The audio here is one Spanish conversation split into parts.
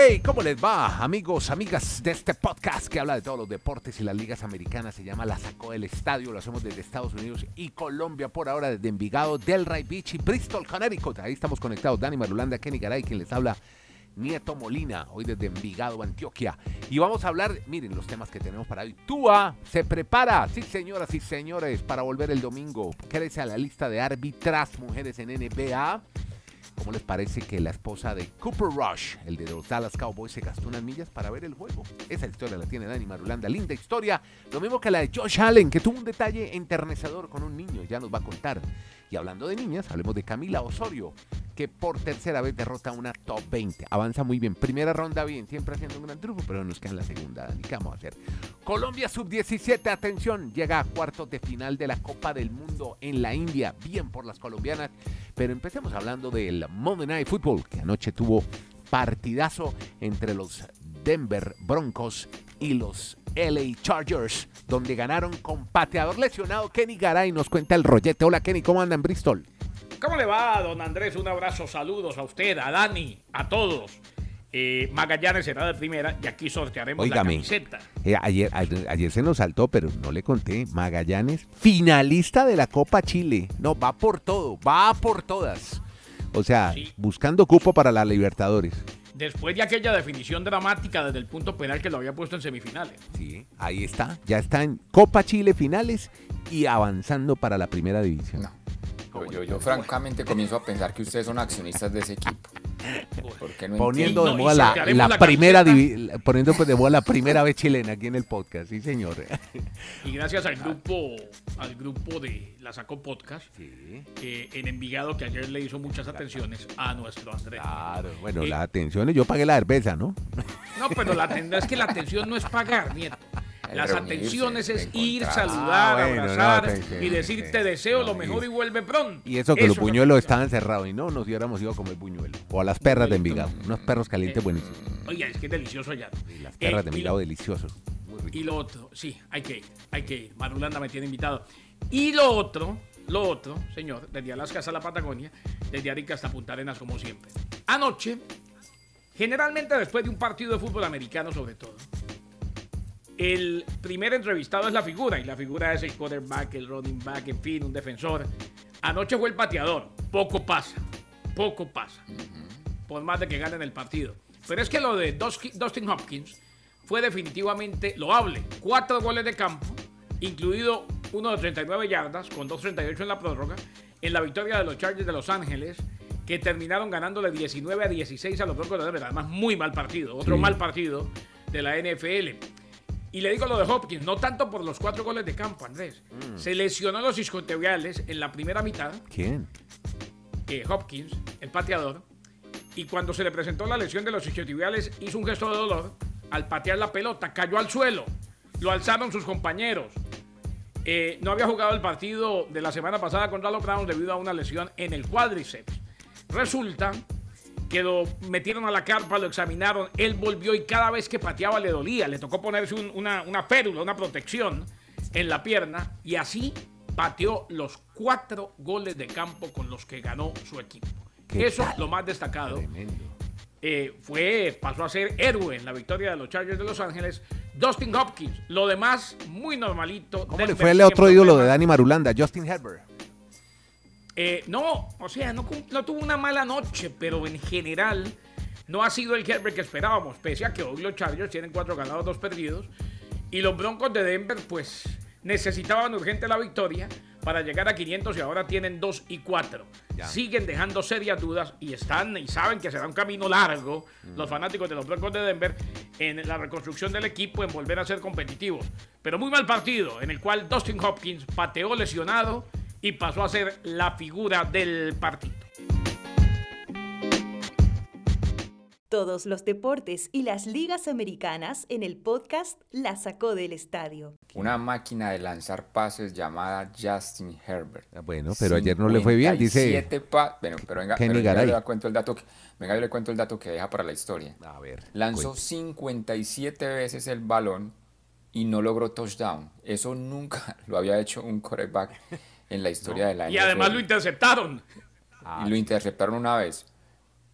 Hey, ¿cómo les va, amigos, amigas de este podcast que habla de todos los deportes y las ligas americanas? Se llama La Sacó del Estadio. Lo hacemos desde Estados Unidos y Colombia por ahora, desde Envigado, Delray Beach y Bristol, Connecticut. Ahí estamos conectados. Dani Marulanda, Kenny Garay, quien les habla. Nieto Molina, hoy desde Envigado, Antioquia. Y vamos a hablar, miren los temas que tenemos para hoy. Tua se prepara, sí señoras y señores, para volver el domingo. Crece a la lista de árbitras mujeres en NBA. ¿Cómo les parece que la esposa de Cooper Rush, el de los Dallas Cowboys, se gastó unas millas para ver el juego? Esa historia la tiene Dani Marulanda. Linda historia. Lo mismo que la de Josh Allen, que tuvo un detalle enternecedor con un niño. Ya nos va a contar. Y hablando de niñas, hablemos de Camila Osorio, que por tercera vez derrota una top 20. Avanza muy bien. Primera ronda bien, siempre haciendo un gran truco, pero nos queda en la segunda. Dani, ¿qué vamos a hacer? Colombia sub-17, atención, llega a cuartos de final de la Copa del Mundo en la India. Bien por las colombianas. Pero empecemos hablando del Monday Night Football, que anoche tuvo partidazo entre los Denver Broncos y los LA Chargers, donde ganaron con pateador lesionado Kenny Garay. Nos cuenta el rollete. Hola Kenny, ¿cómo anda en Bristol? ¿Cómo le va, don Andrés? Un abrazo, saludos a usted, a Dani, a todos. Eh, Magallanes será de primera y aquí sortearemos la camiseta. eh, ayer, ayer, ayer se nos saltó, pero no le conté. Magallanes, finalista de la Copa Chile. No, va por todo, va por todas. O sea, Sí. buscando cupo para la Libertadores. Después de aquella definición dramática desde el punto penal que lo había puesto en semifinales. Sí, ahí está. Ya está en Copa Chile finales y avanzando para la primera división. No. Yo, yo, yo francamente comienzo a pensar que ustedes son accionistas de ese equipo. Porque no Poniendo de moda la, la la primera la- poniendo pues de moda la primera vez chilena aquí en el podcast, sí señor. Y gracias al grupo, al grupo de La Sacó Podcast, Sí. eh, en Envigado, que ayer le hizo muchas atenciones a nuestro Andrés. Claro, bueno, Eh, la atención, yo pagué la cerveza, ¿no? No, pero la es que la atención no es pagar, nieto. Las atenciones es ir, saludar, Ah, bueno, no, abrazar y decir te deseo No, lo mejor y vuelve pronto. Y eso que los es atención. estaban cerrados y no nos hubiéramos ido a comer buñuelo. O a las perras de Envigado, unos perros calientes Eh, buenísimos. Oiga, es que es delicioso allá. Y las Eh, perras de y Envigado deliciosos. Y lo otro, sí, hay que ir, hay que ir. Marulanda me tiene invitado. Y lo otro, lo otro, señor, desde Alaska hasta la Patagonia, desde Arica hasta Punta Arenas, como siempre. Anoche, generalmente después de un partido de fútbol americano, sobre todo, el primer entrevistado es la figura, y la figura es el quarterback, el running back, en fin, un defensor. Anoche fue el pateador. Poco pasa, poco pasa. Por más de que ganen el partido. Pero es que lo de Dustin Hopkins fue definitivamente loable. Cuatro goles de campo, incluido uno de 39 yardas, con 2.38 en la prórroga, en la victoria de los Chargers de Los Ángeles, que terminaron ganándole 19 a 16 a los Broncos de Denver. Además, muy mal partido. Otro Sí. mal partido de la NFL. Y le digo lo de Hopkins, no tanto por los cuatro goles de campo, Andrés. Se lesionó los iscotibiales en la primera mitad, ¿Quién? eh, Hopkins, el pateador, y cuando se le presentó la lesión de los isquiotibiales hizo un gesto de dolor al patear la pelota, cayó al suelo, lo alzaron sus compañeros. Eh, no había jugado el partido de la semana pasada contra los Browns debido a una lesión en el cuádriceps. Resulta que lo metieron a la carpa, lo examinaron, él volvió y cada vez que pateaba le dolía, le tocó ponerse un- una, una férula, una protección en la pierna y así pateó los cuatro goles de campo con los que ganó su equipo. ¿Qué Eso tal? lo más destacado. Eh, fue, pasó a ser héroe en la victoria de los Chargers de Los Ángeles. Dustin Hopkins, lo demás muy normalito. ¿Cómo le Denver fue el otro ídolo de. Dani Marulanda, Justin Herbert? Eh, no, o sea, no, tuvo una mala noche, pero en general no ha sido el Herbert que esperábamos, pese a que hoy los Chargers tienen cuatro ganados, dos perdidos, y los Broncos de Denver, pues necesitaban urgente la victoria para llegar a 500 y ahora tienen 2 y 4. Ya. Siguen dejando serias dudas y están y saben que será un camino largo los fanáticos de los Broncos de Denver en la reconstrucción del equipo, en volver a ser competitivos. Pero muy mal partido en el cual Dustin Hopkins pateó lesionado y pasó a ser la figura del partido. Todos los deportes y las ligas americanas en el podcast La Sacó del Estadio. Una máquina de lanzar pases llamada Justin Herbert. Ah, Bueno, pero ayer no le fue bien, dice 57 pa- Bueno, pero venga, pero yo le cuento el dato que, venga, yo le cuento el dato que deja para la historia. A ver. Lanzó cuente. 57 veces el balón y no logró touchdown. Eso nunca lo había hecho un quarterback en la historia de la Y además NFL. lo interceptaron. y lo interceptaron una vez.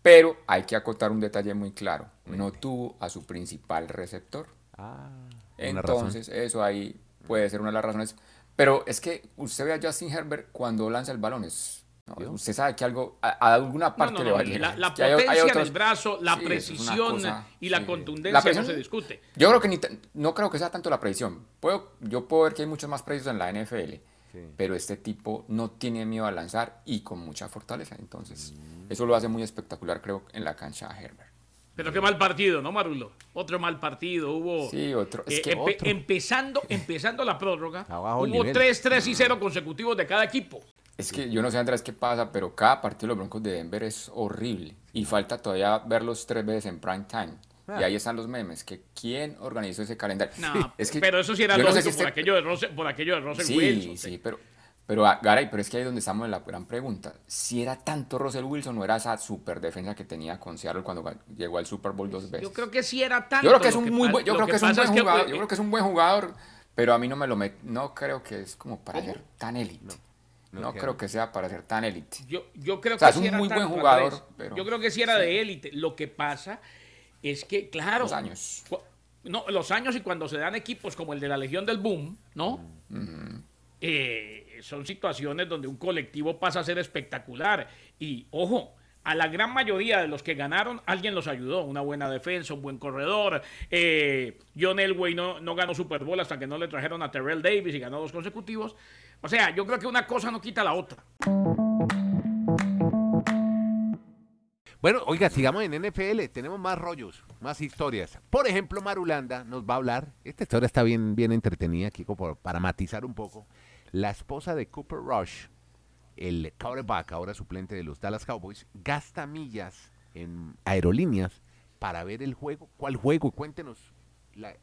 Pero hay que acotar un detalle muy claro. No tuvo a su principal receptor. Ah. Entonces, eso ahí puede ser una de las razones. Pero es que usted ve a Justin Herbert cuando lanza el balón. Es, no, usted sabe que algo, a, a alguna No, parte no, le no, va a La, llegar. la Es que hay- hay potencia otros- el brazo, la Sí, precisión cosa, y la sí. contundencia La no presión- se discute. Yo creo que ni no creo que sea tanto la precisión. Puedo, yo puedo ver que hay muchos más precisos en la NFL. Sí. Pero este tipo no tiene miedo a lanzar y con mucha fortaleza. Entonces, Mm. eso lo hace muy espectacular, creo, en la cancha a Herbert. Pero qué mal partido, ¿no, Marulo? Otro mal partido. Hubo. Sí, otro. Es eh, que empe- otro. empezando, empezando la prórroga, Abajo hubo nivel. 3, 3 y 0 consecutivos de cada equipo. Es que yo no sé, Andrés, qué pasa, pero cada partido de los Broncos de Denver es horrible. Y falta todavía verlos tres veces en prime time. Ah. Y ahí están los memes. Que ¿Quién organizó ese calendario? No, Es que pero eso sí era yo no sé lógico si por, este- aquello de Russell, por aquello de Russell Sí, Wilson. sí, pero, pero ah, Garay, pero es que ahí es donde estamos en la gran pregunta. Si era tanto Russell Wilson o era esa super defensa que tenía con Seattle cuando llegó al Super Bowl dos veces. Yo creo que sí era tanto. Yo creo que es un muy buen, yo creo que es un buen que, jugador, eh, yo creo que es un buen jugador, pero a mí no me lo met, no creo que es como para ser tan élite. no creo que sea para ser tan élite. Yo, yo creo O sea, que es un sí era muy buen jugador, pero- Yo creo que sí era de élite. Lo que pasa es que, claro. Los años. No, los años y cuando se dan equipos como el de la Legión del Boom, ¿no? Eh, son situaciones donde un colectivo pasa a ser espectacular. Y ojo, a la gran mayoría de los que ganaron, alguien los ayudó. Una buena defensa, un buen corredor. Eh, John Elway no, no ganó Super Bowl hasta que no le trajeron a Terrell Davis y ganó dos consecutivos. O sea, yo creo que una cosa no quita la otra. Bueno, oiga, sigamos en NFL. Tenemos más rollos, más historias. Por ejemplo, Marulanda nos va a hablar. Esta historia está bien, bien entretenida, Kiko, por- para matizar un poco. La esposa de Cooper Rush, el quarterback, ahora suplente de los Dallas Cowboys, gasta millas en aerolíneas para ver el juego. ¿Cuál juego? Cuéntenos la,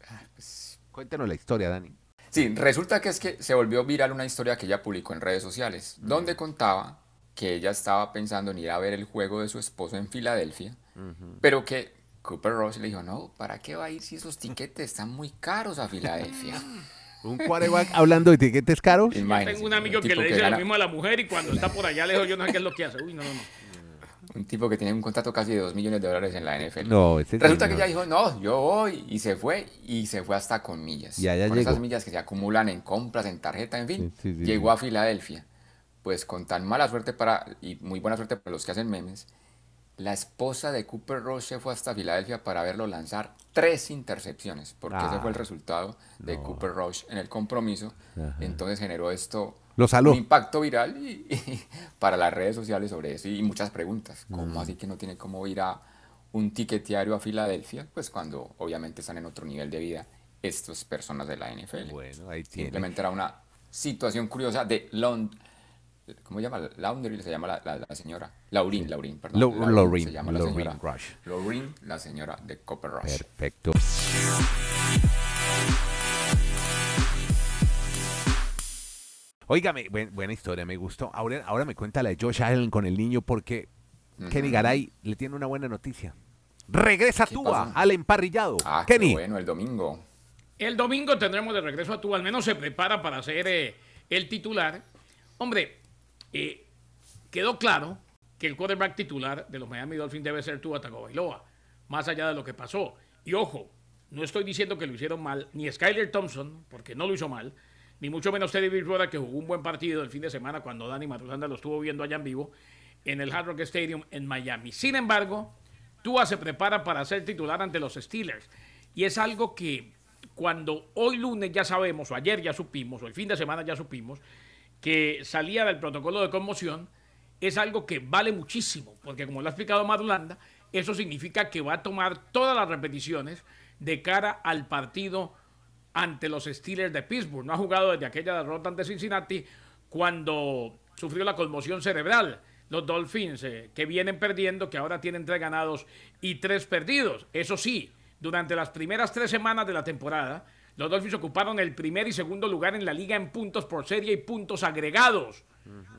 cuéntenos la historia, Dani. Sí, resulta que es que se volvió viral una historia que ella publicó en redes sociales, donde contaba que ella estaba pensando en ir a ver el juego de su esposo en Filadelfia, pero que Cooper Rush le dijo, no, ¿para qué va a ir si esos tiquetes están muy caros a Filadelfia? Un quarterback hablando de tiquetes caros. Yo Imagínense, tengo un amigo que le dice gana- lo mismo a la mujer y cuando está por allá lejos yo no sé qué es lo que hace. Uy, no, no, no. Un tipo que tiene un contrato casi de 2 millones de dólares en la NFL. No, ese Resulta que ella dijo, no, yo voy, y se fue, y se fue hasta con millas. Y allá con llegó. esas millas que se acumulan en compras, en tarjeta, en fin. Sí, sí, sí, llegó sí. a Filadelfia. Pues con tan mala suerte para, y muy buena suerte para los que hacen memes, la esposa de Cooper Rush se fue hasta Filadelfia para verlo lanzar tres intercepciones, porque ese fue el Ah, resultado de no. Cooper Rush en el compromiso. Ajá. Entonces generó esto Lo un impacto viral y, y para las redes sociales sobre eso y muchas preguntas. ¿Cómo Mm. así que no tiene cómo ir a un tiquetiario a Filadelfia? Pues cuando obviamente están en otro nivel de vida estas personas de la NFL. Bueno, ahí tiene. Simplemente era una situación curiosa de Lond ¿Cómo se llama? Laundry se llama la, la- la señora. Laurin, Laurin, perdón. Lo- Laurin Laurin, se llama la Laurin señora. Rush. Laurin, la señora de Copper Rush. Perfecto. Óigame, buen- buena historia, me gustó. Ahora, ahora me cuenta la de Josh Allen con el niño porque Kenny Garay le tiene una buena noticia. Regresa ¿Qué Tua al emparrillado. Ah, qué Kenny. bueno, el domingo. El domingo tendremos de regreso a tú, al menos se prepara para ser eh, el titular. Hombre, eh, quedó claro que el quarterback titular de los Miami Dolphins debe ser Tua Tagovailoa, más allá de lo que pasó. Y ojo, no estoy diciendo que lo hicieron mal, ni Skyler Thompson, porque no lo hizo mal, ni mucho menos Teddy Bridgewater, que jugó un buen partido el fin de semana cuando Dani Matulanda lo estuvo viendo allá en vivo en el Hard Rock Stadium en Miami. Sin embargo, Tua se prepara para ser titular ante los Steelers. Y es algo que cuando hoy lunes ya sabemos, o ayer ya supimos, o el fin de semana ya supimos, que salía del protocolo de conmoción, es algo que vale muchísimo, porque como lo ha explicado Madulanda, eso significa que va a tomar todas las repeticiones de cara al partido ante los Steelers de Pittsburgh. No ha jugado desde aquella derrota ante Cincinnati cuando sufrió la conmoción cerebral. Los Dolphins eh, que vienen perdiendo, que ahora tienen tres ganados y tres perdidos. Eso sí, durante las primeras tres semanas de la temporada, los Dolphins ocuparon el primer y segundo lugar en la liga en puntos por serie y puntos agregados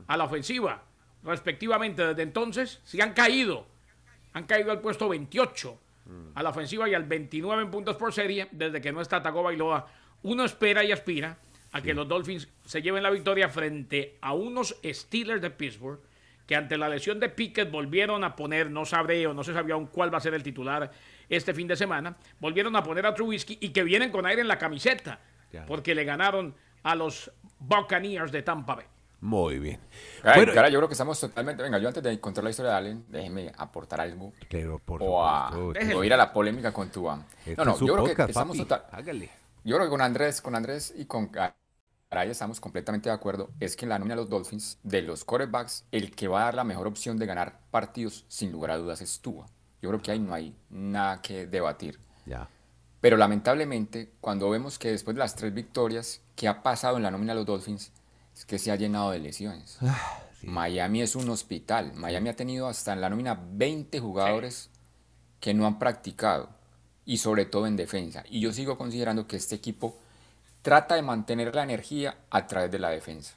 a la ofensiva, respectivamente. Desde entonces, sí han caído. Han caído al puesto 28 a la ofensiva y al 29 en puntos por serie desde que no está Tagovailoa. Uno espera y aspira a que los Dolphins se lleven la victoria frente a unos Steelers de Pittsburgh que ante la lesión de Pickett volvieron a poner, no sabré o no se sabía aún cuál va a ser el titular este fin de semana, volvieron a poner a Trubisky y que vienen con aire en la camiseta, porque le ganaron a los Buccaneers de Tampa Bay. Muy bien. bueno, yo creo que estamos totalmente. Venga, yo antes de contar la historia de Allen, déjeme aportar algo. Pero por o, a, o ir a la polémica con tu este no, no, yo creo que estamos total, Yo creo que con Andrés, con Andrés y con Garay estamos completamente de acuerdo. Es que en la nómina de los Dolphins, de los quarterbacks, el que va a dar la mejor opción de ganar partidos, sin lugar a dudas, es Tua. Yo creo que ahí no hay nada que debatir. Ya. Pero lamentablemente, cuando vemos que después de las tres victorias que ha pasado en la nómina de los Dolphins, es que se ha llenado de lesiones. Ah, Miami es un hospital. Miami ha tenido hasta en la nómina 20 jugadores que no han practicado y sobre todo en defensa. Y yo sigo considerando que este equipo trata de mantener la energía a través de la defensa.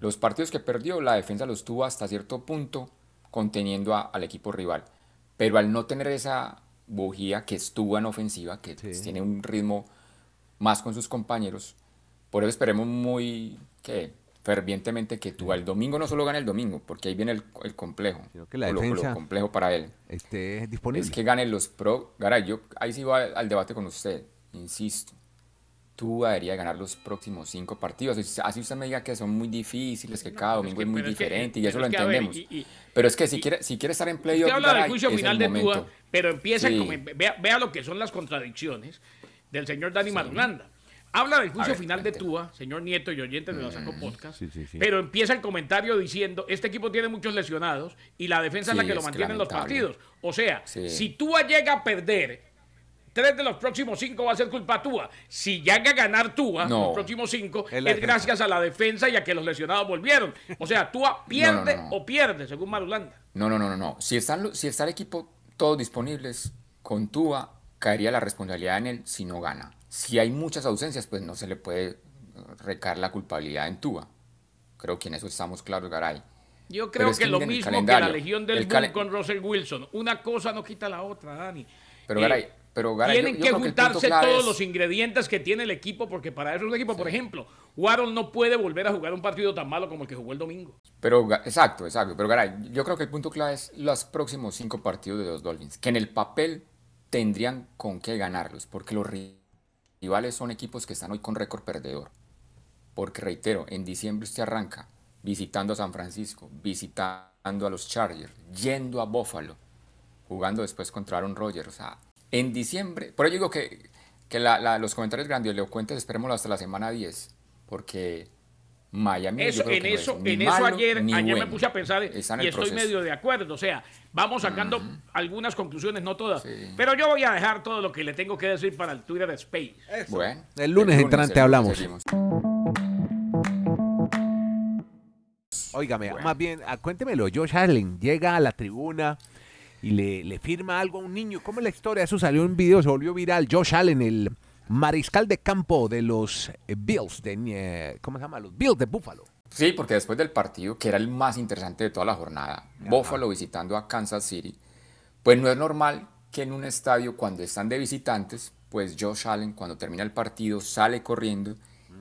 Los partidos que perdió, la defensa los tuvo hasta cierto punto conteniendo al equipo rival. Pero al no tener esa bujía que estuvo en ofensiva, que tiene un ritmo más con sus compañeros, por eso esperemos muy que fervientemente que tú al domingo no solo gane el domingo, porque ahí viene el, complejo. que la defensa lo, complejo para él. Esté disponible. Es que gane los pro. Garay, yo ahí sí voy al, debate con usted. Insisto. Tú deberías ganar los próximos cinco partidos. Así usted me diga que son muy difíciles, que cada domingo es, muy diferente y eso lo entendemos. pero es que si quiere, si quiere estar en playoff. Usted habla del juicio final de pero empieza vea, vea, lo que son las contradicciones del señor Dani sí. Habla del juicio final de Tua, señor Nieto y oyentes de la Saco Podcast, pero empieza el comentario diciendo, este equipo tiene muchos lesionados y la defensa es la que lo mantiene en los partidos. O sea, si Tua llega a perder, tres de los próximos cinco va a ser culpa Tua. Si llega a ganar Tua, los próximos cinco, es, gracias a la defensa y a que los lesionados volvieron. O sea, Tua pierde o pierde, según Marulanda. No, no, no, no, no. Si, están, si está el equipo todos disponibles, con Tua caería la responsabilidad en él si no gana. Si hay muchas ausencias, pues no se le puede recaer la culpabilidad en Tua. Creo que en eso estamos claros, Garay. Yo creo que, lo mismo que la Legión del Bull con Russell Wilson. Una cosa no quita la otra, Dani. Pero Garay, eh, pero Garay, tienen que juntarse todos los ingredientes que tiene el equipo, porque para eso es un equipo, por ejemplo, Warren no puede volver a jugar un partido tan malo como el que jugó el domingo. Pero, exacto, exacto. Pero Garay, yo creo que el punto clave es los próximos cinco partidos de los Dolphins, que en el papel tendrían con qué ganarlos, porque los rivales son equipos que están hoy con récord perdedor. Porque reitero, en diciembre usted arranca visitando a San Francisco, visitando a los Chargers, yendo a Buffalo, jugando después contra Aaron Rodgers. O sea, en diciembre, por ello digo que, que los comentarios grandilocuentes esperémoslo hasta la semana 10, porque Miami. Eso, en eso, en eso ayer, ayer me puse a pensar y estoy medio de acuerdo. O sea, vamos sacando algunas conclusiones, no todas. Pero yo voy a dejar todo lo que le tengo que decir para el Twitter de Space. Bueno, el lunes, entrante hablamos. Óigame, más bien, ah, cuéntemelo. Josh Allen llega a la tribuna y le, le firma algo a un niño. ¿Cómo es la historia? Eso salió en un video, se volvió viral. Josh Allen, el mariscal de campo de los eh, Bills, de, eh, ¿cómo se llama? Los Bills de Buffalo. Sí, porque después del partido, que era el más interesante de toda la jornada, Buffalo visitando a Kansas City, pues no es normal que en un estadio cuando están de visitantes, pues Josh Allen cuando termina el partido sale corriendo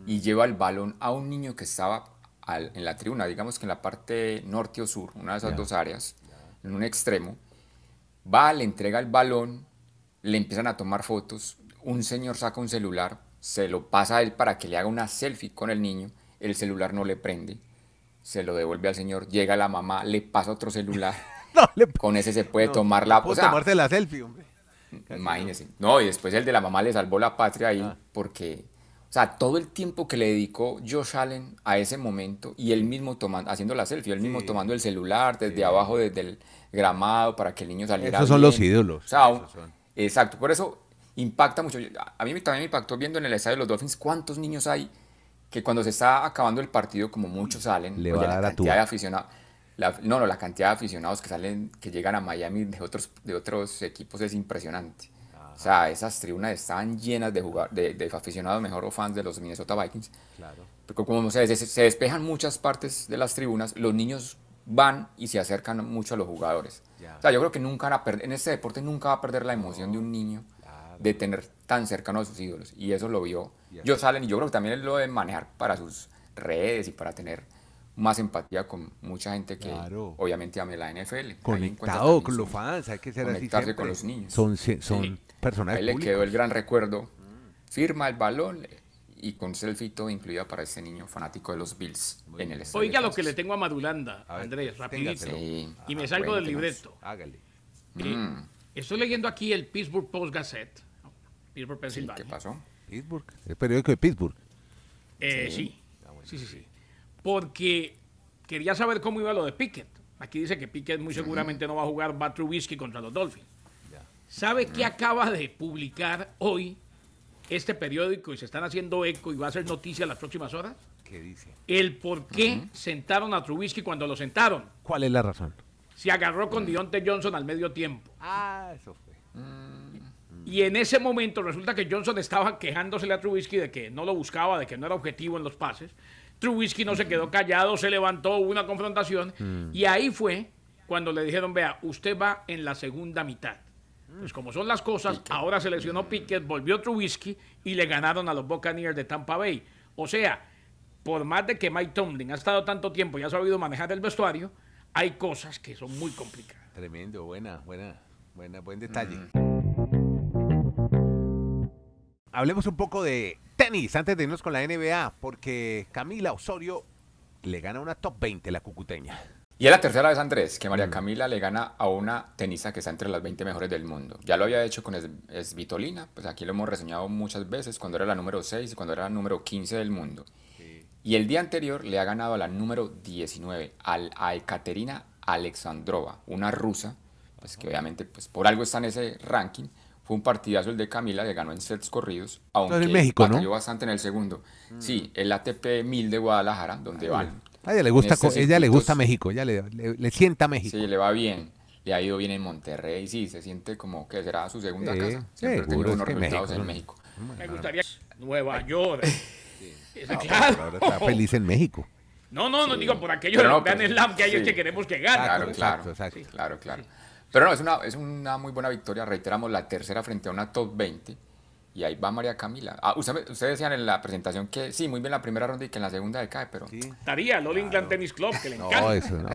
y lleva el balón a un niño que estaba en la tribuna, digamos que en la parte norte o sur, una de esas dos áreas, en un extremo, va, le entrega el balón, le empiezan a tomar fotos, un señor saca un celular, se lo pasa a él para que le haga una selfie con el niño, el celular no le prende, se lo devuelve al señor, llega la mamá, le pasa otro celular, con ese se puede tomar la... O tomarse la selfie, hombre. Imagínese. No, y después el de la mamá le salvó la patria ahí ah. porque... O sea, todo el tiempo que le dedicó Josh Allen a ese momento y él mismo tomando, haciendo la selfie, él mismo tomando el celular desde abajo, desde el gramado para que el niño saliera. Esos son los ídolos. exacto. Por eso impacta mucho. A mí también me impactó viendo en el estadio de los Dolphins cuántos niños hay que cuando se está acabando el partido, como muchos salen, Le va a dar la cantidad de aficionados. no, no, la cantidad de aficionados que salen, que llegan a Miami de otros, de otros equipos es impresionante. O sea, esas tribunas estaban llenas de, jugar, de, aficionados, mejor o fans de los Minnesota Vikings. Claro. Porque como se, se, despejan muchas partes de las tribunas, los niños van y se acercan mucho a los jugadores. O sea, yo creo que nunca van a perder, en este deporte nunca va a perder la emoción de un niño de tener tan cercano a sus ídolos. Y eso lo vio yo Salen y yo creo que también lo debe manejar para sus redes y para tener más empatía con mucha gente que Claro. obviamente ama la NFL. Conectado con los fans, hay que ser conectarse con los niños. Son, son Sí. personajes Ahí le quedó el gran recuerdo. Firma el balón y con selfie todo incluida para ese niño fanático de los Bills en el estadio. Oiga lo que le tengo a Madulanda, A ver, Andrés, rapidito. Sí. Y me Ah, salgo del libreto. Hágale. Eh, Mm, Estoy leyendo aquí el Pittsburgh Post Gazette, Pittsburgh, sí, Pensilvania. ¿Qué pasó? Pittsburgh, el periódico de Pittsburgh. Eh, Sí. sí. sí, sí, sí. Porque quería saber cómo iba lo de Pickett. Aquí dice que Pickett muy seguramente no va a jugar Bat Trubisky contra los Dolphins. ¿Sabe qué acaba de publicar hoy este periódico y se están haciendo eco y va a ser noticia en las próximas horas? ¿Qué dice? El por qué sentaron a Trubisky cuando lo sentaron. ¿Cuál es la razón? Se agarró con Deontay Johnson al medio tiempo. Ah, eso fue. Y en ese momento resulta que Johnson estaba quejándosele a Trubisky de que no lo buscaba, de que no era objetivo en los pases. Trubisky no se quedó callado, se levantó, hubo una confrontación. Y ahí fue cuando le dijeron, vea, usted va en la segunda mitad. Pues como son las cosas, ahora se lesionó Pickett, volvió Trubisky y le ganaron a los Buccaneers de Tampa Bay. O sea, por más de que Mike Tomlin ha estado tanto tiempo y ha sabido manejar el vestuario, hay cosas que son muy complicadas. Tremendo, buena, buena, buena, buen detalle. Hablemos un poco de tenis antes de irnos con la NBA, porque Camila Osorio le gana una top 20 la cucuteña. Y es la tercera vez, Andrés, que Mm. María Camila le gana a una tenista que está entre las 20 mejores del mundo. Ya lo había hecho con Svitolina, pues aquí lo hemos reseñado muchas veces, cuando era la número 6 y cuando era la número 15 del mundo. Y el día anterior le ha ganado a la número 19, al, a Ekaterina Alexandrova, una rusa, pues que obviamente pues, por algo está en ese ranking. Fue un partidazo el de Camila, le ganó en sets corridos, aunque en México, bastante en el segundo. Sí, el ATP 1000 de Guadalajara, donde van. A ella le gusta, este ella le gusta México, ella le, le- le sienta México. Sí, le va bien. Le ha ido bien en Monterrey, sí, se siente como que será su segunda Sí, casa. Siempre seguro, que resultados México, en ¿no? México. Me gustaría Nueva York. Claro. ahora está feliz en México. No, no, no digo por aquello del no, Grand pues, Slam que hay sí. que queremos que gane. Claro, exacto, claro. exacto. Sí, claro, claro. Pero no, es una, es una muy buena victoria. Reiteramos la tercera frente a una top 20. Y ahí va María Camila. Ah, usted- ustedes decían en la presentación que sí, muy bien la primera ronda y que en la segunda decae, pero Sí. Estaría el All England Tennis Club, que le encanta. No, eso no.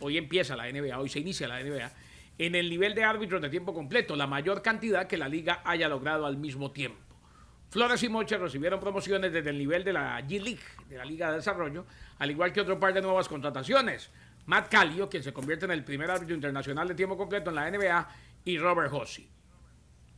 Hoy empieza la NBA, hoy se inicia la NBA. En el nivel de árbitros de tiempo completo, la mayor cantidad que la liga haya logrado al mismo tiempo. Flores y Moche recibieron promociones desde el nivel de la G-League, de la Liga de Desarrollo, al igual que otro par de nuevas contrataciones. Matt Calio, quien se convierte en el primer árbitro internacional de tiempo completo en la NBA, y Robert Hossi.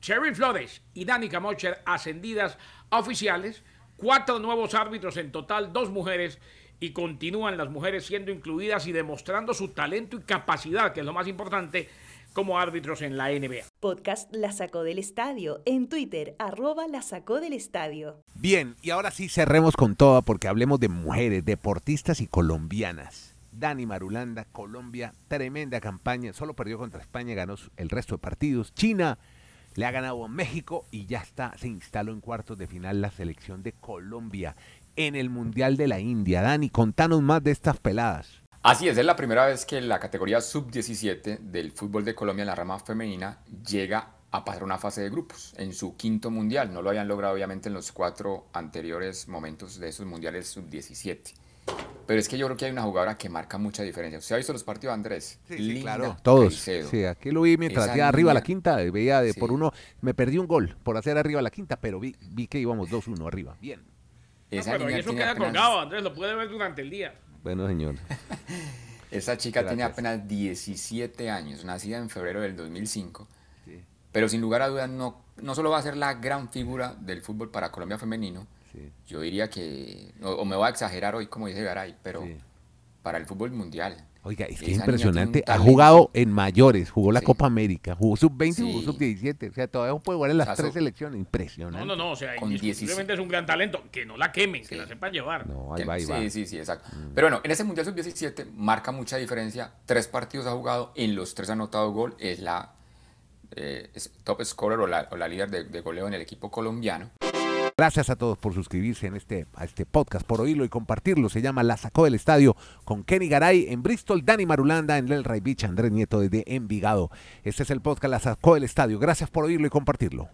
Cherry Flores y Danica Mocher ascendidas a oficiales, cuatro nuevos árbitros en total, dos mujeres, y continúan las mujeres siendo incluidas y demostrando su talento y capacidad, que es lo más importante, como árbitros en la NBA. Podcast La Sacó del Estadio. En Twitter, arroba La Sacó del Estadio. Bien, y ahora sí cerremos con todo porque hablemos de mujeres, deportistas y colombianas. Dani Marulanda, Colombia, tremenda campaña, solo perdió contra España, ganó el resto de partidos. China le ha ganado a México y ya está, se instaló en cuartos de final la selección de Colombia en el Mundial de la India. Dani, contanos más de estas peladas. Así es, es la primera vez que la categoría sub-17 del fútbol de Colombia en la rama femenina llega a pasar una fase de grupos en su quinto mundial. No lo habían logrado obviamente en los cuatro anteriores momentos de esos mundiales sub-17. Pero es que yo creo que hay una jugadora que marca mucha diferencia. ¿Usted ha visto los partidos, Andrés? Linda Todos. Caicedo. Sí, aquí lo vi mientras hacía arriba a la quinta, veía de Sí. por uno, me perdí un gol por hacer arriba a la quinta, pero vi, vi que íbamos 2-1 arriba. Bien. No, Esa pero niña eso tiene queda apenas- colgado, Andrés, lo puede ver durante el día. Bueno, señor. Esa chica tiene Gracias. apenas 17 años, nacida en febrero del 2005. Pero sin lugar a dudas no, no solo va a ser la gran figura del fútbol para Colombia femenino, Sí. yo diría que, o, o me voy a exagerar hoy como dice Garay, pero Sí. para el fútbol mundial. Oiga, es que es impresionante. Ha jugado en mayores, jugó la Sí. Copa América, jugó sub-20 y jugó Sí. sub-17. O sea, todavía puede jugar en las O sea, tres selecciones. Impresionante. No, no, no, o sea, indiscutiblemente es un gran talento. Que no la quemen, que la sepan llevar. No, ahí Que- va, ahí sí, va. Mm. sí, sí, exacto. Pero bueno, en ese Mundial Sub-17 marca mucha diferencia. Tres partidos ha jugado, en los tres ha anotado gol. Es la eh, es top scorer o la, o la líder de, de goleo en el equipo colombiano. Gracias a todos por suscribirse este, a este podcast, por oírlo y compartirlo. Se llama La Sacó del Estadio con Kenny Garay en Bristol, Dani Marulanda en Delray Beach, Andrés Nieto desde Envigado. Este es el podcast La Sacó del Estadio. Gracias por oírlo y compartirlo.